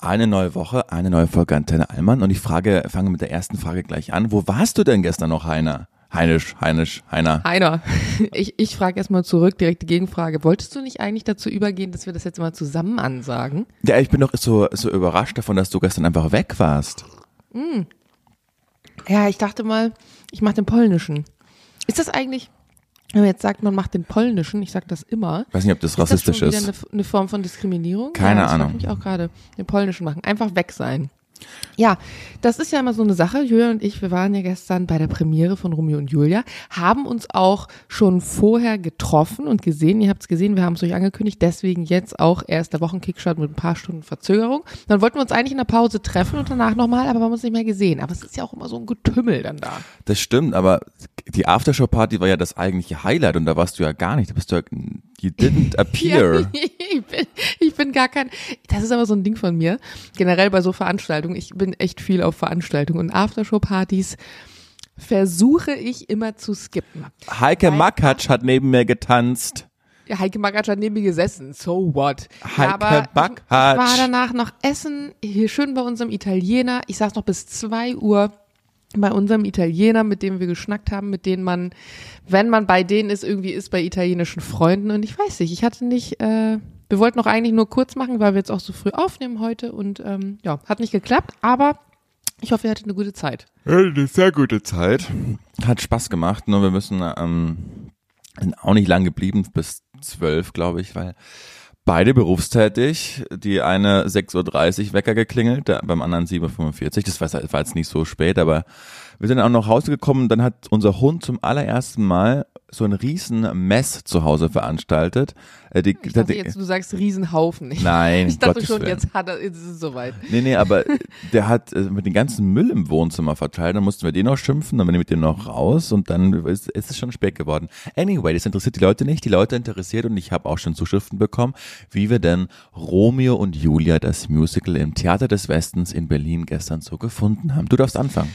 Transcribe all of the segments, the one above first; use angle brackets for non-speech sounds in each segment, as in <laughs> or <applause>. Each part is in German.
Eine neue Woche, eine neue Folge Antenne Allmann und ich frage, fange mit der ersten Frage gleich an. Wo warst du denn gestern noch, Heiner? Heinisch, Heinisch, Heiner. Heiner. <laughs> Ich, ich frage erstmal zurück, direkte Gegenfrage. Wolltest du nicht eigentlich dazu übergehen, dass wir das jetzt mal zusammen ansagen? Ja, ich bin doch so, so überrascht davon, dass du gestern einfach weg warst. Ja, ich dachte mal, ich mache den polnischen. Ist das eigentlich, wenn man jetzt sagt, man macht den polnischen, ich sage das immer. Ich weiß nicht, ob das Ist das rassistisch schon wieder ist. eine, eine Form von Diskriminierung? Keine ja, das Ahnung. Ich mich auch gerade. Den polnischen machen. Einfach weg sein. Ja, das ist ja immer so eine Sache. Julia und ich, wir waren ja gestern bei der Premiere von Romeo und Julia, haben uns auch schon vorher getroffen und gesehen. Ihr habt es gesehen, wir haben es euch angekündigt, deswegen jetzt auch erst der Wochenkickstart mit ein paar Stunden Verzögerung. Dann wollten wir uns eigentlich in der Pause treffen und danach nochmal, aber wir haben uns nicht mehr gesehen. Aber es ist ja auch immer so ein Getümmel dann da. Das stimmt, aber die Aftershow-Party war ja das eigentliche Highlight und da warst du ja gar nicht. Da bist du ja, you didn't <laughs> appear. Ja, <laughs> ich, bin, ich bin gar kein. Das ist aber so ein Ding von mir. Generell bei so Veranstaltungen. Ich bin echt viel auf Veranstaltungen und Aftershow-Partys versuche ich immer zu skippen. Heike Makatsch hat neben mir getanzt. Ja, Heike Magatsch hat neben mir gesessen. So what? Heike aber ich, ich war Makatsch. danach noch essen, hier schön bei unserem Italiener. Ich saß noch bis zwei Uhr bei unserem Italiener, mit dem wir geschnackt haben, mit denen man, wenn man bei denen ist, irgendwie ist bei italienischen Freunden. Und ich weiß nicht, ich hatte nicht, äh, wir wollten noch eigentlich nur kurz machen, weil wir jetzt auch so früh aufnehmen heute und ähm, ja, hat nicht geklappt, aber ich hoffe, ihr hattet eine gute Zeit. Eine sehr gute Zeit. Hat Spaß gemacht, nur wir müssen ähm, sind auch nicht lang geblieben, bis zwölf, glaube ich, weil beide berufstätig. Die eine 6.30 Uhr Wecker geklingelt, der, beim anderen 7.45 Uhr. Das war, war jetzt nicht so spät, aber wir sind auch noch nach Hause gekommen. Dann hat unser Hund zum allerersten Mal so ein riesen Mess zu Hause veranstaltet. Äh, die, Ich dachte jetzt, du sagst Riesenhaufen. Ich, <laughs> Nein, ich dachte Gottes schon, Willen. jetzt hat er, jetzt ist es soweit. Nee, nee, aber der hat äh, mit dem ganzen Müll im Wohnzimmer verteilt. Dann mussten wir den noch schimpfen, dann bin ich mit dem noch raus und dann ist, ist es schon spät geworden. Anyway, das interessiert die Leute nicht. Die Leute interessiert und ich habe auch schon Zuschriften bekommen, wie wir denn Romeo und Julia, das Musical im Theater des Westens in Berlin gestern so gefunden haben. Du darfst anfangen.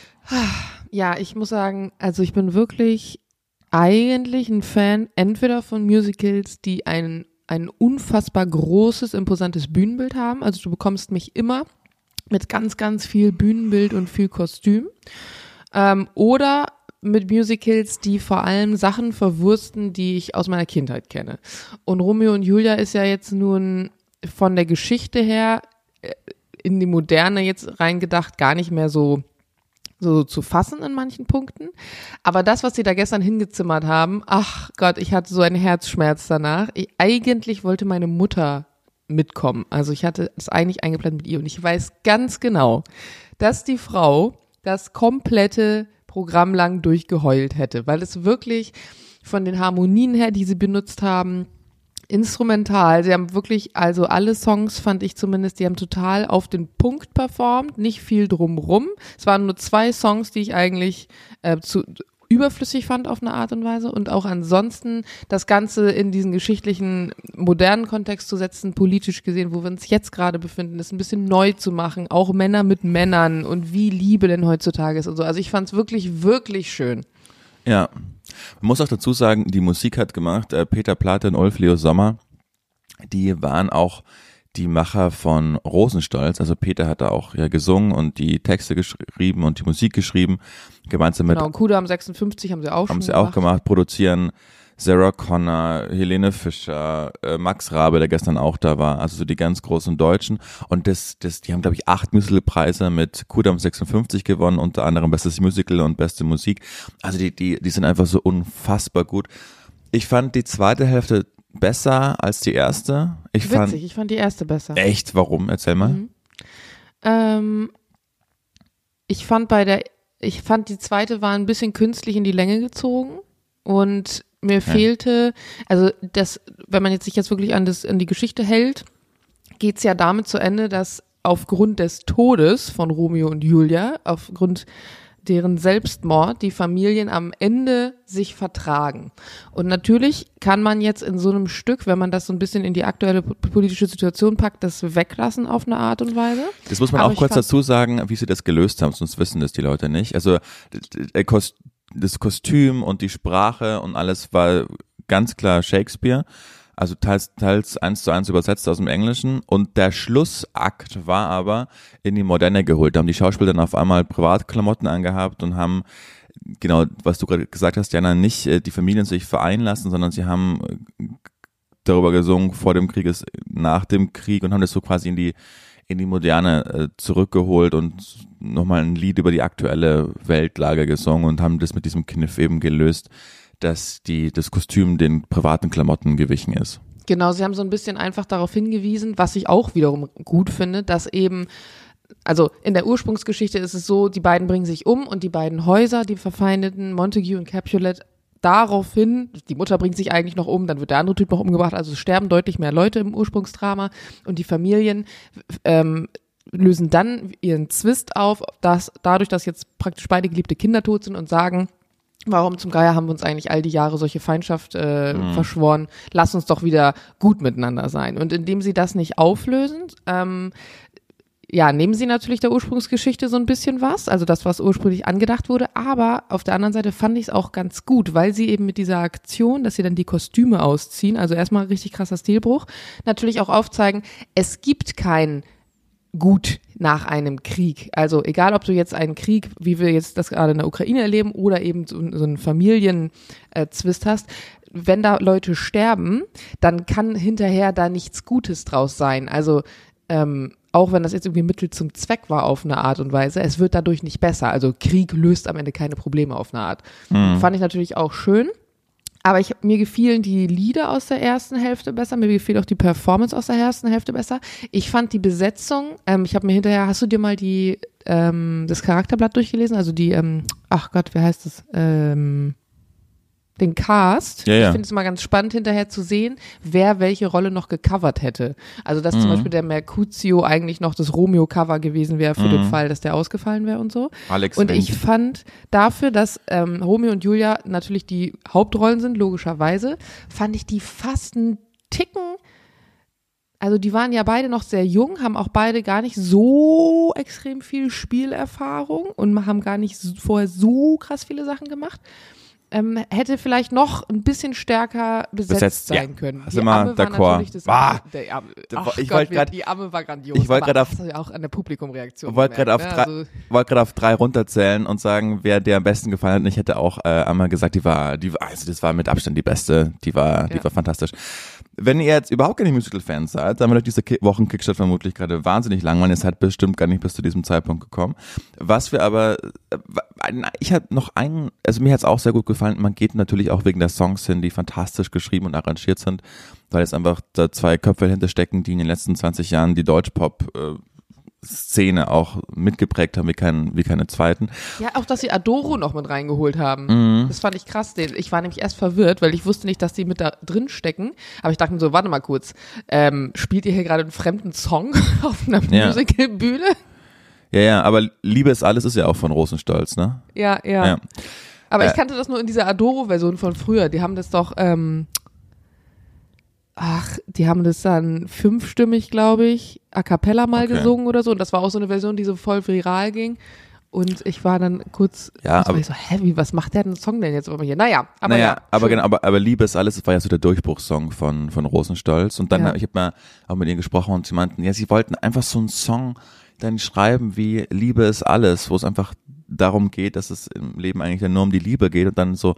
Ja, ich muss sagen, also ich bin wirklich eigentlich ein Fan entweder von Musicals, die ein, ein unfassbar großes, imposantes Bühnenbild haben. Also du bekommst mich immer mit ganz, ganz viel Bühnenbild und viel Kostüm. Ähm, oder mit Musicals, die vor allem Sachen verwursten, die ich aus meiner Kindheit kenne. Und Romeo und Julia ist ja jetzt nun von der Geschichte her äh, in die Moderne jetzt reingedacht gar nicht mehr so so zu fassen in manchen Punkten. Aber das, was sie da gestern hingezimmert haben, ach Gott, ich hatte so einen Herzschmerz danach. Ich, eigentlich wollte meine Mutter mitkommen. Also ich hatte es eigentlich eingeplant mit ihr und ich weiß ganz genau, dass die Frau das komplette Programm lang durchgeheult hätte, weil es wirklich von den Harmonien her, die sie benutzt haben, instrumental. Sie haben wirklich, also alle Songs fand ich zumindest, die haben total auf den Punkt performt, nicht viel drumrum. Es waren nur zwei Songs, die ich eigentlich äh, zu überflüssig fand auf eine Art und Weise und auch ansonsten das Ganze in diesen geschichtlichen modernen Kontext zu setzen, politisch gesehen, wo wir uns jetzt gerade befinden, ist ein bisschen neu zu machen, auch Männer mit Männern und wie Liebe denn heutzutage ist und so. Also ich fand es wirklich, wirklich schön. Ja. Man muss auch dazu sagen, die Musik hat gemacht äh, Peter Plate und Ulf Leo Sommer. Die waren auch die Macher von Rosenstolz. Also Peter hat da auch ja gesungen und die Texte geschrieben und die Musik geschrieben. Gemeinsam mit Genau, Kudam 56 haben sie auch haben schon sie auch gemacht, produzieren Sarah Connor, Helene Fischer, äh, Max Rabe, der gestern auch da war, also so die ganz großen Deutschen. Und das, das, die haben, glaube ich, acht Musicalpreise mit Kudam 56 gewonnen, unter anderem Bestes Musical und Beste Musik. Also die, die, die sind einfach so unfassbar gut. Ich fand die zweite Hälfte besser als die erste. Ich fand Witzig, ich fand die erste besser. echt, warum? Erzähl mal. Mhm. Ähm, ich fand bei der, ich fand die zweite war ein bisschen künstlich in die Länge gezogen und mir fehlte, also das, wenn man jetzt sich jetzt wirklich an das, an die Geschichte hält, geht's ja damit zu Ende, dass aufgrund des Todes von Romeo und Julia, aufgrund deren Selbstmord die Familien am Ende sich vertragen. Und natürlich kann man jetzt in so einem Stück, wenn man das so ein bisschen in die aktuelle po- politische Situation packt, das weglassen auf eine Art und Weise. Das muss man Aber auch kurz dazu sagen, wie sie das gelöst haben, sonst wissen das die Leute nicht. Also das Kostüm und die Sprache und alles war ganz klar Shakespeare. also teils, teils eins zu eins übersetzt aus dem Englischen und der Schlussakt war aber in die Moderne geholt. Da haben die Schauspieler dann auf einmal Privatklamotten angehabt und haben genau, was du gerade gesagt hast, Jana, nicht äh, die Familien sich vereinen lassen, sondern sie haben äh, darüber gesungen vor dem Krieg, ist nach dem Krieg und haben das so quasi in die in die Moderne äh, zurückgeholt und nochmal ein Lied über die aktuelle Weltlage gesungen und haben das mit diesem Kniff eben gelöst, dass die, das Kostüm den privaten Klamotten gewichen ist. Genau, sie haben so ein bisschen einfach darauf hingewiesen, was ich auch wiederum gut finde, dass eben also in der Ursprungsgeschichte ist es so, die beiden bringen sich um und die beiden Häuser, die verfeindeten Montague und Capulet, daraufhin, die Mutter bringt sich eigentlich noch um, dann wird der andere Typ noch umgebracht, also es sterben deutlich mehr Leute im Ursprungsdrama und die Familien ähm, lösen dann ihren Zwist auf, dass dadurch, dass jetzt praktisch beide geliebte Kinder tot sind und sagen, Warum zum Geier haben wir uns eigentlich all die Jahre solche Feindschaft äh, mhm. verschworen? Lass uns doch wieder gut miteinander sein. Und indem sie das nicht auflösen, ähm, ja, nehmen sie natürlich der Ursprungsgeschichte so ein bisschen was, also das, was ursprünglich angedacht wurde, aber auf der anderen Seite fand ich es auch ganz gut, weil sie eben mit dieser Aktion, dass sie dann die Kostüme ausziehen, also erstmal richtig krasser Stilbruch, natürlich auch aufzeigen, es gibt kein Gut nach einem Krieg. Also egal, ob du jetzt einen Krieg, wie wir jetzt das gerade in der Ukraine erleben, oder eben so, so einen Familienzwist hast, wenn da Leute sterben, dann kann hinterher da nichts Gutes draus sein. Also ähm, auch wenn das jetzt irgendwie Mittel zum Zweck war auf eine Art und Weise, es wird dadurch nicht besser. Also Krieg löst am Ende keine Probleme auf eine Art. Mhm. Fand ich natürlich auch schön. Aber ich, mir gefielen die Lieder aus der ersten Hälfte besser, mir gefiel auch die Performance aus der ersten Hälfte besser. Ich fand die Besetzung, ähm, ich habe mir hinterher, hast du dir mal die ähm, das Charakterblatt durchgelesen? Also die, ähm, ach Gott, wie heißt das? Ähm, den Cast. Ja, ja. Ich finde es immer ganz spannend hinterher zu sehen, wer welche Rolle noch gecovert hätte. Also dass mhm. zum Beispiel der Mercutio eigentlich noch das Romeo-Cover gewesen wäre für mhm. den Fall, dass der ausgefallen wäre und so. Alex und ich fand dafür, dass ähm, Romeo und Julia natürlich die Hauptrollen sind, logischerweise, fand ich die fast einen Ticken also die waren ja beide noch sehr jung, haben auch beide gar nicht so extrem viel Spielerfahrung und haben gar nicht vorher so krass viele Sachen gemacht ähm, hätte vielleicht noch ein bisschen stärker besetzt, besetzt sein ja. können. Also die Amme war natürlich das der Amme, ich Gott, grad, die Amme war grandios. Ich wollte gerade auf ja auch an der Publikumreaktion. Wollte gerade auf, ne? drei, also, wollt auf drei runterzählen und sagen, wer dir am besten gefallen hat. Und ich hätte auch äh, einmal gesagt, die war, die also das war mit Abstand die beste. Die war, ja. die war fantastisch. Wenn ihr jetzt überhaupt keine Musical-Fans seid, dann wird euch diese Wochen Kickstart vermutlich gerade wahnsinnig langweilig. Ihr seid bestimmt gar nicht bis zu diesem Zeitpunkt gekommen. Was wir aber, äh, ich habe noch einen, also mir hat es auch sehr gut gefallen. Man geht natürlich auch wegen der Songs hin, die fantastisch geschrieben und arrangiert sind, weil es einfach da zwei Köpfe hinterstecken, die in den letzten 20 Jahren die Deutschpop äh, Szene auch mitgeprägt haben wie, kein, wie keine zweiten. Ja, auch, dass sie Adoro noch mit reingeholt haben. Mhm. Das fand ich krass. Ich war nämlich erst verwirrt, weil ich wusste nicht, dass die mit da drin stecken. Aber ich dachte mir so, warte mal kurz, ähm, spielt ihr hier gerade einen fremden Song <laughs> auf einer ja. Musicalbühne? Ja, ja, aber Liebe ist alles ist ja auch von Rosenstolz, ne? Ja, ja. ja. Aber äh, ich kannte das nur in dieser Adoro-Version von früher. Die haben das doch, ähm, ach, die haben das dann fünfstimmig, glaube ich, a cappella mal okay. gesungen oder so. Und das war auch so eine Version, die so voll viral ging. Und ich war dann kurz, ja, aber, ich so, hä, wie, was macht der denn Song denn jetzt immer hier? Naja, aber naja, ja, aber genau, aber, aber Liebe ist alles, das war ja so der Durchbruchssong von, von Rosenstolz. Und dann, ja. ich habe mal auch mit ihnen gesprochen und sie meinten, ja, sie wollten einfach so einen Song dann schreiben wie Liebe ist alles, wo es einfach darum geht, dass es im Leben eigentlich nur um die Liebe geht und dann so,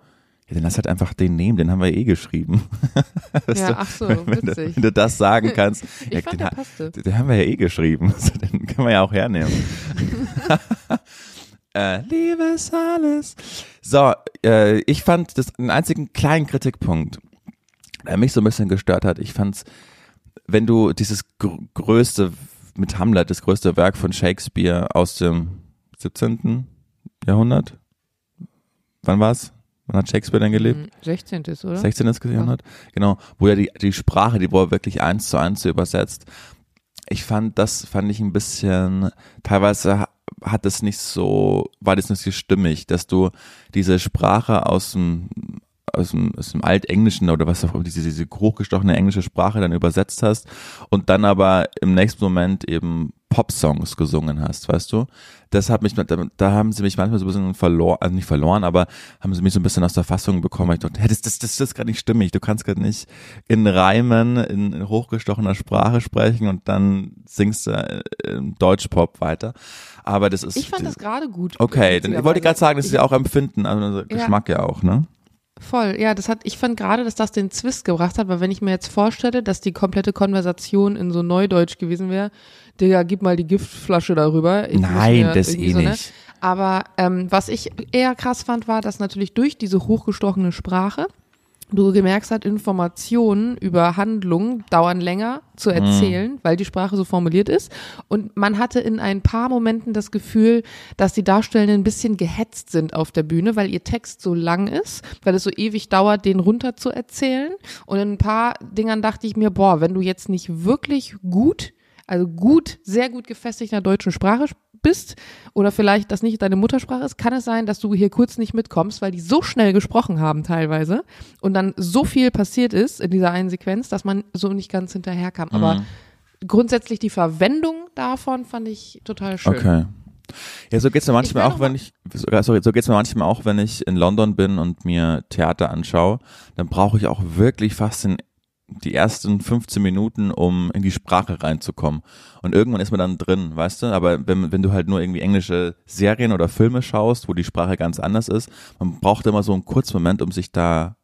ja, dann lass halt einfach den nehmen, den haben wir eh geschrieben. <laughs> ja, du, ach so, wenn, du, wenn du das sagen kannst. <laughs> ich ja, fand, den, der passte. Den haben wir ja eh geschrieben, <laughs> also, den können wir ja auch hernehmen. äh, Liebe ist alles. So, äh, ich fand das einen einzigen kleinen Kritikpunkt, der mich so ein bisschen gestört hat. Ich fand's, wenn du dieses gr größte mit Hamlet, das größte Werk von Shakespeare aus dem 17. Jahrhundert, wann war's? Wann hat Shakespeare denn gelebt? 16. Hm, oder? 16. Jahrhundert, genau, wo er die, die Sprache, die er wirklich eins zu eins übersetzt. Ich fand, das fand ich ein bisschen, teilweise hat es nicht so, war das nicht so stimmig, dass du diese Sprache aus dem, aus dem, aus dem Altenglischen oder was auch immer, diese, diese hochgestochene englische Sprache dann übersetzt hast und dann aber im nächsten Moment eben Popsongs gesungen hast, weißt du? Das hat mich, da, da haben sie mich manchmal so ein bisschen verloren, also nicht verloren, aber haben sie mich so ein bisschen aus der Fassung bekommen. Ich dachte, hey, das, das, das, das ist gerade nicht stimmig. Du kannst gerade nicht in Reimen, in, in hochgestochener Sprache sprechen und dann singst du äh, im Deutschpop weiter. Aber das ist. Ich fand das gerade gut. Okay, ich wollte gerade sagen, das ist ja auch Empfinden, also Geschmack ja, ja auch, ne? Voll, ja, das hat, ich fand gerade, dass das den Zwist gebracht hat, weil wenn ich mir jetzt vorstelle, dass die komplette Konversation in so Neudeutsch gewesen wäre, Digga, gib mal die Giftflasche darüber. Ich Nein, das eh so, ne? nicht. Aber ähm, was ich eher krass fand, war, dass natürlich durch diese hochgestochene Sprache du gemerkt hast, Informationen über Handlungen dauern länger zu mhm. erzählen, mhm. weil die Sprache so formuliert ist. Und man hatte in ein paar Momenten das Gefühl, dass die Darstellenden ein bisschen gehetzt sind auf der Bühne, weil ihr Text so lang ist, weil es so ewig dauert, den runter zu erzählen. Und in ein paar Dingern dachte ich mir, boah, wenn du jetzt nicht wirklich gut also gut, sehr gut gefestigt in der deutschen Sprache bist oder vielleicht das nicht deine Muttersprache ist, kann es sein, dass du hier kurz nicht mitkommst, weil die so schnell gesprochen haben teilweise und dann so viel passiert ist in dieser einen Sequenz, dass man so nicht ganz hinterherkam. Mhm. Aber grundsätzlich die Verwendung davon fand ich total schön. Okay. Ja, so geht's mir manchmal auch, wenn ich, sorry, so geht's mir manchmal auch, wenn ich in London bin und mir Theater anschaue, dann brauche ich auch wirklich fast den die ersten 15 Minuten, um in die Sprache reinzukommen. Und irgendwann ist man dann drin, weißt du? Aber wenn, wenn du halt nur irgendwie englische Serien oder Filme schaust, wo die Sprache ganz anders ist, man braucht immer so einen kurzen Moment, um sich da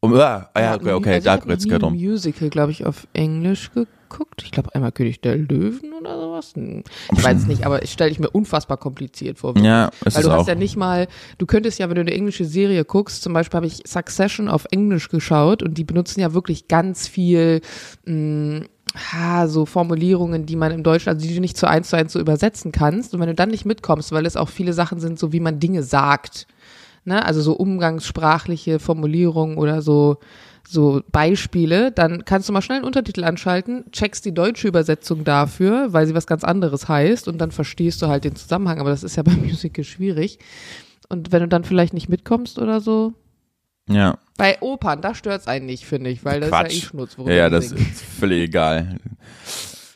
um, ah, ja, okay, okay also da geht's gerade um. Musical, glaube ich, auf Englisch geguckt. Ich glaube einmal König der Löwen oder sowas. Hm, ich weiß es nicht, aber ich stelle ich mir unfassbar kompliziert vor. Ja, ist Weil du hast auch. ja nicht mal, du könntest ja, wenn du eine englische Serie guckst, zum Beispiel habe ich Succession auf Englisch geschaut und die benutzen ja wirklich ganz viel mh, hm, ha, so Formulierungen, die man im Deutschen, also die du nicht zu eins zu eins so übersetzen kannst. Und wenn du dann nicht mitkommst, weil es auch viele Sachen sind, so wie man Dinge sagt ne, also so umgangssprachliche Formulierungen oder so, so Beispiele, dann kannst du mal schnell einen Untertitel anschalten, checkst die deutsche Übersetzung dafür, weil sie was ganz anderes heißt und dann verstehst du halt den Zusammenhang, aber das ist ja <laughs> beim Musical schwierig. Und wenn du dann vielleicht nicht mitkommst oder so. Ja. Bei Opern, da stört es einen nicht, finde ich, weil das Quatsch. ist ja eh Schnutz. Ja, ja das ist völlig egal.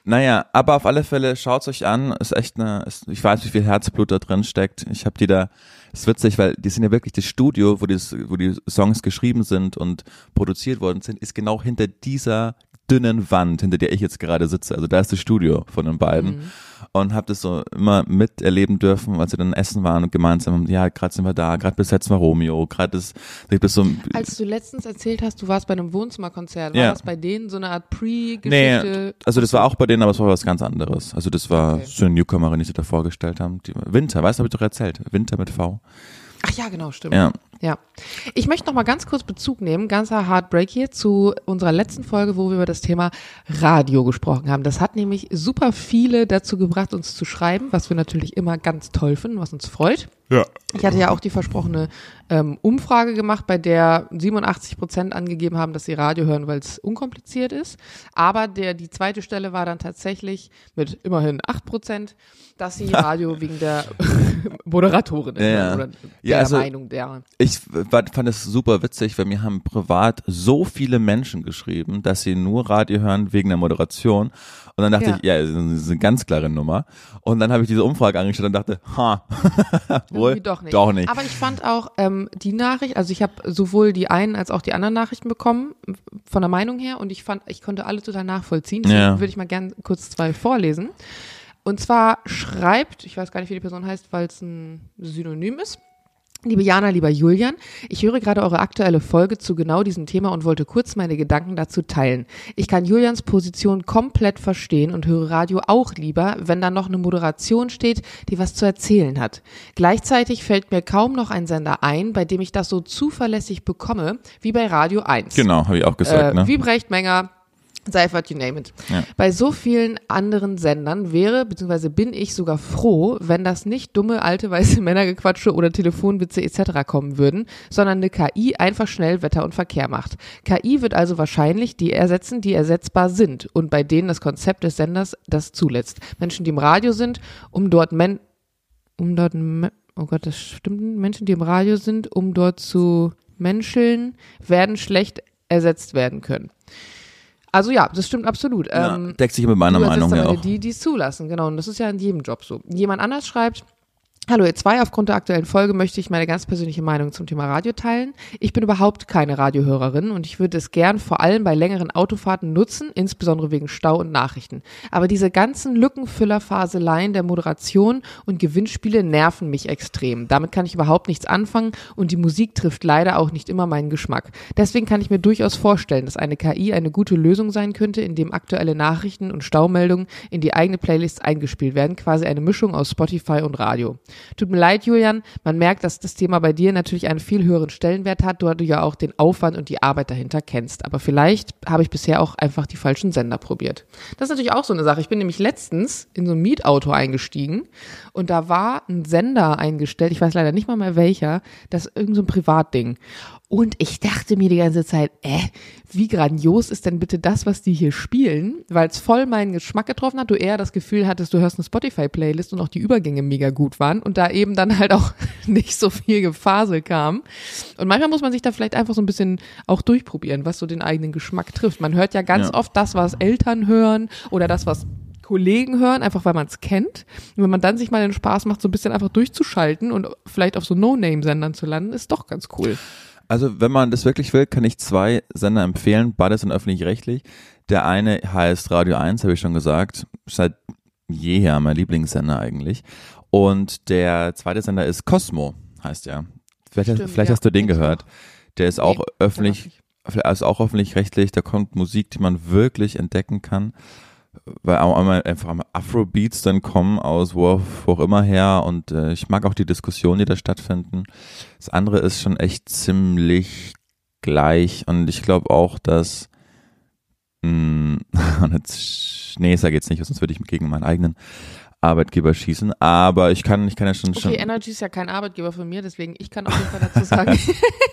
Naja, aber auf alle Fälle schaut's euch an. Ist echt eine, ist, ich weiß, wie viel Herzblut da drin steckt. Ich habe die da ist witzig, weil die sind ja wirklich das Studio, wo die, wo die Songs geschrieben sind und produziert worden sind, ist genau hinter dieser dünnen Wand, hinter der ich jetzt gerade sitze. Also da ist das Studio von den beiden. Mhm. Und habe das so immer miterleben dürfen, als sie dann essen waren und gemeinsam, ja, gerade sind wir da, gerade besetzen wir Romeo, gerade ist, das so. Als du letztens erzählt hast, du warst bei einem Wohnzimmerkonzert, war ja. das bei denen so eine Art Pre-Geschichte? Nee, also das war auch bei denen, aber es war was ganz anderes. Also das war okay. so eine Newcomerin, die sie da vorgestellt haben. Die, Winter, weißt du, habe ich doch erzählt. Winter mit V. Ach ja, genau, stimmt. Ja. Ja. Ich möchte noch mal ganz kurz Bezug nehmen, ganzer Heartbreak hier zu unserer letzten Folge, wo wir über das Thema Radio gesprochen haben. Das hat nämlich super viele dazu gebracht, uns zu schreiben, was wir natürlich immer ganz toll finden, was uns freut. Ja. Ich hatte ja auch die versprochene ähm, Umfrage gemacht, bei der 87 Prozent angegeben haben, dass sie Radio hören, weil es unkompliziert ist. Aber der, die zweite Stelle war dann tatsächlich mit immerhin 8 Prozent, dass sie <laughs> Radio wegen der <laughs> Moderatorin ist ja, ja. oder ja, der also Meinung der. Ich fand es super witzig, weil mir haben privat so viele Menschen geschrieben, dass sie nur Radio hören wegen der Moderation. Und dann dachte ja. ich, ja, das ist eine ganz klare Nummer. Und dann habe ich diese Umfrage angestellt und dachte, ha, <laughs> wohl, doch nicht. doch nicht. Aber ich fand auch ähm, die Nachricht, also ich habe sowohl die einen als auch die anderen Nachrichten bekommen, von der Meinung her, und ich fand, ich konnte alle total nachvollziehen. Deswegen ja. würde ich mal gerne kurz zwei vorlesen. Und zwar schreibt, ich weiß gar nicht, wie die Person heißt, weil es ein Synonym ist. Liebe Jana, lieber Julian, ich höre gerade eure aktuelle Folge zu genau diesem Thema und wollte kurz meine Gedanken dazu teilen. Ich kann Julians Position komplett verstehen und höre Radio auch lieber, wenn da noch eine Moderation steht, die was zu erzählen hat. Gleichzeitig fällt mir kaum noch ein Sender ein, bei dem ich das so zuverlässig bekomme wie bei Radio 1. Genau, habe ich auch gesagt. Äh, ne? Wie Brecht Menger, Seifert, you name it. Ja. Bei so vielen anderen Sendern wäre, beziehungsweise bin ich sogar froh, wenn das nicht dumme alte weiße <laughs> Männergequatsche oder Telefonwitze etc. kommen würden, sondern eine KI einfach schnell Wetter und Verkehr macht. KI wird also wahrscheinlich die ersetzen, die ersetzbar sind und bei denen das Konzept des Senders das zulässt. Menschen, die im Radio sind, um dort Men um dort oh Gott, das stimmt, Menschen, die im Radio sind, um dort zu menscheln, werden schlecht ersetzt werden können. Also ja, das stimmt absolut. Ja, Ähm, deckt sich mit meiner Meinung ja auch. Die, die es zulassen, genau. Und das ist ja in jedem Job so. Jemand anders schreibt, Hallo ihr zwei, aufgrund der aktuellen Folge möchte ich meine ganz persönliche Meinung zum Thema Radio teilen. Ich bin überhaupt keine Radiohörerin und ich würde es gern vor allem bei längeren Autofahrten nutzen, insbesondere wegen Stau und Nachrichten. Aber diese ganzen Lückenfüller-Faseleien der Moderation und Gewinnspiele nerven mich extrem. Damit kann ich überhaupt nichts anfangen und die Musik trifft leider auch nicht immer meinen Geschmack. Deswegen kann ich mir durchaus vorstellen, dass eine KI eine gute Lösung sein könnte, indem aktuelle Nachrichten und Staumeldungen in die eigene Playlist eingespielt werden, quasi eine Mischung aus Spotify und Radio. Tut mir leid, Julian, man merkt, dass das Thema bei dir natürlich einen viel höheren Stellenwert hat, da du ja auch den Aufwand und die Arbeit dahinter kennst. Aber vielleicht habe ich bisher auch einfach die falschen Sender probiert. Das ist natürlich auch so eine Sache. Ich bin nämlich letztens in so ein Mietauto eingestiegen und da war ein Sender eingestellt, ich weiß leider nicht mal mehr welcher, das ist irgend so ein Privatding. Und ich dachte mir die ganze Zeit, äh, wie grandios ist denn bitte das, was die hier spielen, weil es voll meinen Geschmack getroffen hat, du eher das Gefühl hattest, du hörst eine Spotify-Playlist und auch die Übergänge mega gut waren und da eben dann halt auch <laughs> nicht so viel Gefasel kam. Und manchmal muss man sich da vielleicht einfach so ein bisschen auch durchprobieren, was so den eigenen Geschmack trifft. Man hört ja ganz Ja. oft das, was Eltern hören oder das, was Kollegen hören, einfach weil man es kennt. Und wenn man dann sich mal den Spaß macht, so ein bisschen einfach durchzuschalten und vielleicht auf so No-Name-Sendern zu landen, ist doch ganz cool. Also wenn man das wirklich will, kann ich zwei Sender empfehlen. Beide sind öffentlich-rechtlich. Der eine heißt Radio 1, habe ich schon gesagt. Seit jeher mein Lieblingssender eigentlich. Und der zweite Sender ist Cosmo, heißt er. Vielleicht, Stimmt, vielleicht ja, hast du den gehört. Der ist auch Nee, öffentlich, ist auch öffentlich-rechtlich. Da kommt Musik, die man wirklich entdecken kann. Weil auch einmal einfach einmal Afrobeats dann kommen aus wo, auch immer her und äh, ich mag auch die Diskussionen, die da stattfinden. Das andere ist schon echt ziemlich gleich und ich glaube auch, dass mh, <laughs> und jetzt, nee, sag jetzt nicht, sonst würde ich gegen meinen eigenen Arbeitgeber schießen, aber ich kann, ich kann ja schon, schon Okay, Energy ist ja kein Arbeitgeber von mir, deswegen ich kann auf jeden Fall dazu sagen.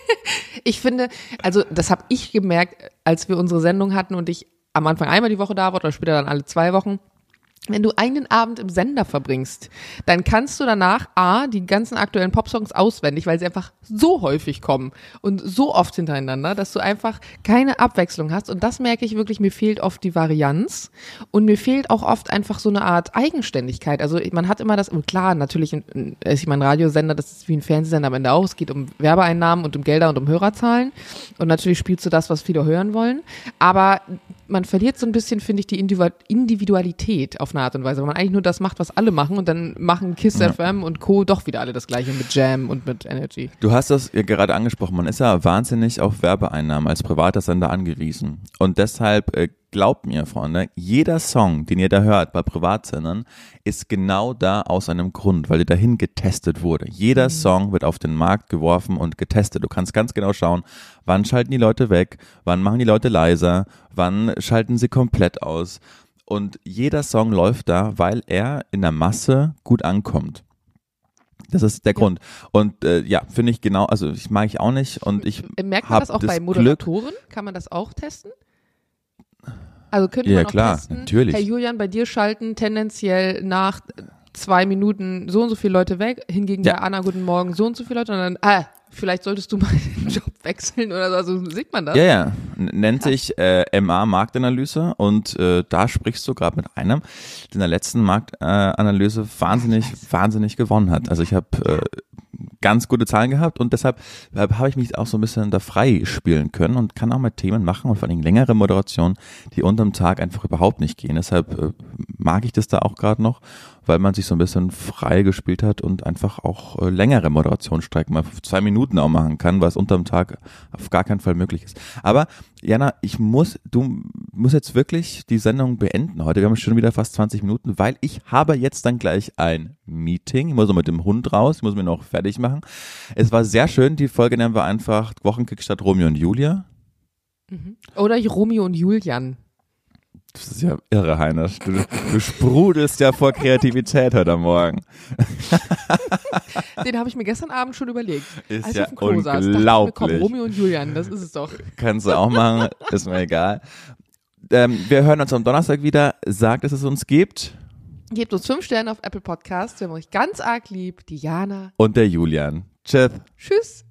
<laughs> ich finde, also das habe ich gemerkt, als wir unsere Sendung hatten und ich am Anfang einmal die Woche da war oder später dann alle zwei Wochen. Wenn du einen Abend im Sender verbringst, dann kannst du danach A, die ganzen aktuellen Popsongs auswendig, weil sie einfach so häufig kommen und so oft hintereinander, dass du einfach keine Abwechslung hast. Und das merke ich wirklich, mir fehlt oft die Varianz und mir fehlt auch oft einfach so eine Art Eigenständigkeit. Also man hat immer das, und klar, natürlich, ein- ich meine, Radiosender, das ist wie ein Fernsehsender am Ende auch. Es geht um Werbeeinnahmen und um Gelder und um Hörerzahlen. Und natürlich spielst du das, was viele hören wollen. Aber man verliert so ein bisschen, finde ich, die Individu- Individualität auf eine Art und Weise, weil man eigentlich nur das macht, was alle machen und dann machen Kiss Ja. FM und Co. doch wieder alle das gleiche mit Jam und mit Energy. Du hast das ja gerade angesprochen. Man ist ja wahnsinnig auf Werbeeinnahmen als privater Sender angewiesen. Und deshalb äh, glaubt mir, Freunde, jeder Song, den ihr da hört bei Privatsendern, ist genau da aus einem Grund, weil er dahin getestet wurde. Jeder Song wird auf den Markt geworfen und getestet. Du kannst ganz genau schauen, wann schalten die Leute weg, wann machen die Leute leiser, wann schalten sie komplett aus. Und jeder Song läuft da, weil er in der Masse gut ankommt. Das ist der Grund. Und äh, ja, finde ich genau, also ich mag ich auch nicht und ich Merkt man das auch das bei Glück- Moderatoren? Kann man das auch testen? Also könnte Ja, man auch klar, testen, natürlich. Herr Julian, bei dir schalten tendenziell nach zwei Minuten so und so viele Leute weg, hingegen Ja. bei Anna Guten Morgen so und so viele Leute und dann, ah, vielleicht solltest du mal <laughs> den Job wechseln oder so, also sieht man das? Ja, ja. Nennt sich äh, MA Marktanalyse und äh, da sprichst du gerade mit einem, der in der letzten Marktanalyse äh, wahnsinnig, wahnsinnig gewonnen hat. Also ich habe äh, ganz gute Zahlen gehabt und deshalb äh, habe ich mich auch so ein bisschen da frei spielen können und kann auch mal Themen machen und vor allem längere Moderationen, die unterm Tag einfach überhaupt nicht gehen. Deshalb äh, mag ich das da auch gerade noch, weil man sich so ein bisschen frei gespielt hat und einfach auch äh, längere Moderationsstrecken mal zwei Minuten auch machen kann, was unterm Tag auf gar keinen Fall möglich ist. Aber Jana, ich muss, du musst jetzt wirklich die Sendung beenden heute. Wir haben schon wieder fast 20 Minuten, weil ich habe jetzt dann gleich ein Meeting. Ich muss noch mit dem Hund raus, ich muss mir noch fertig machen. Es war sehr schön. Die Folge nennen wir einfach Wochenkick statt Romeo und Julia. Oder Romeo und Julian. Das ist ja irre, Heiner. Du, du sprudelst ja vor Kreativität heute Morgen. <laughs> Den habe ich mir gestern Abend schon überlegt. Ist als ich ja auf dem Klo saß, dachte ich mir, unglaublich. komm, Romeo und Julian, das ist es doch. Kannst du auch machen, ist mir egal. Ähm, wir hören uns am Donnerstag wieder. Sagt, dass es uns gibt. Gebt uns fünf Sterne auf Apple Podcasts. Wir haben euch ganz arg lieb. Diana. Und der Julian. Tschüss. Tschüss.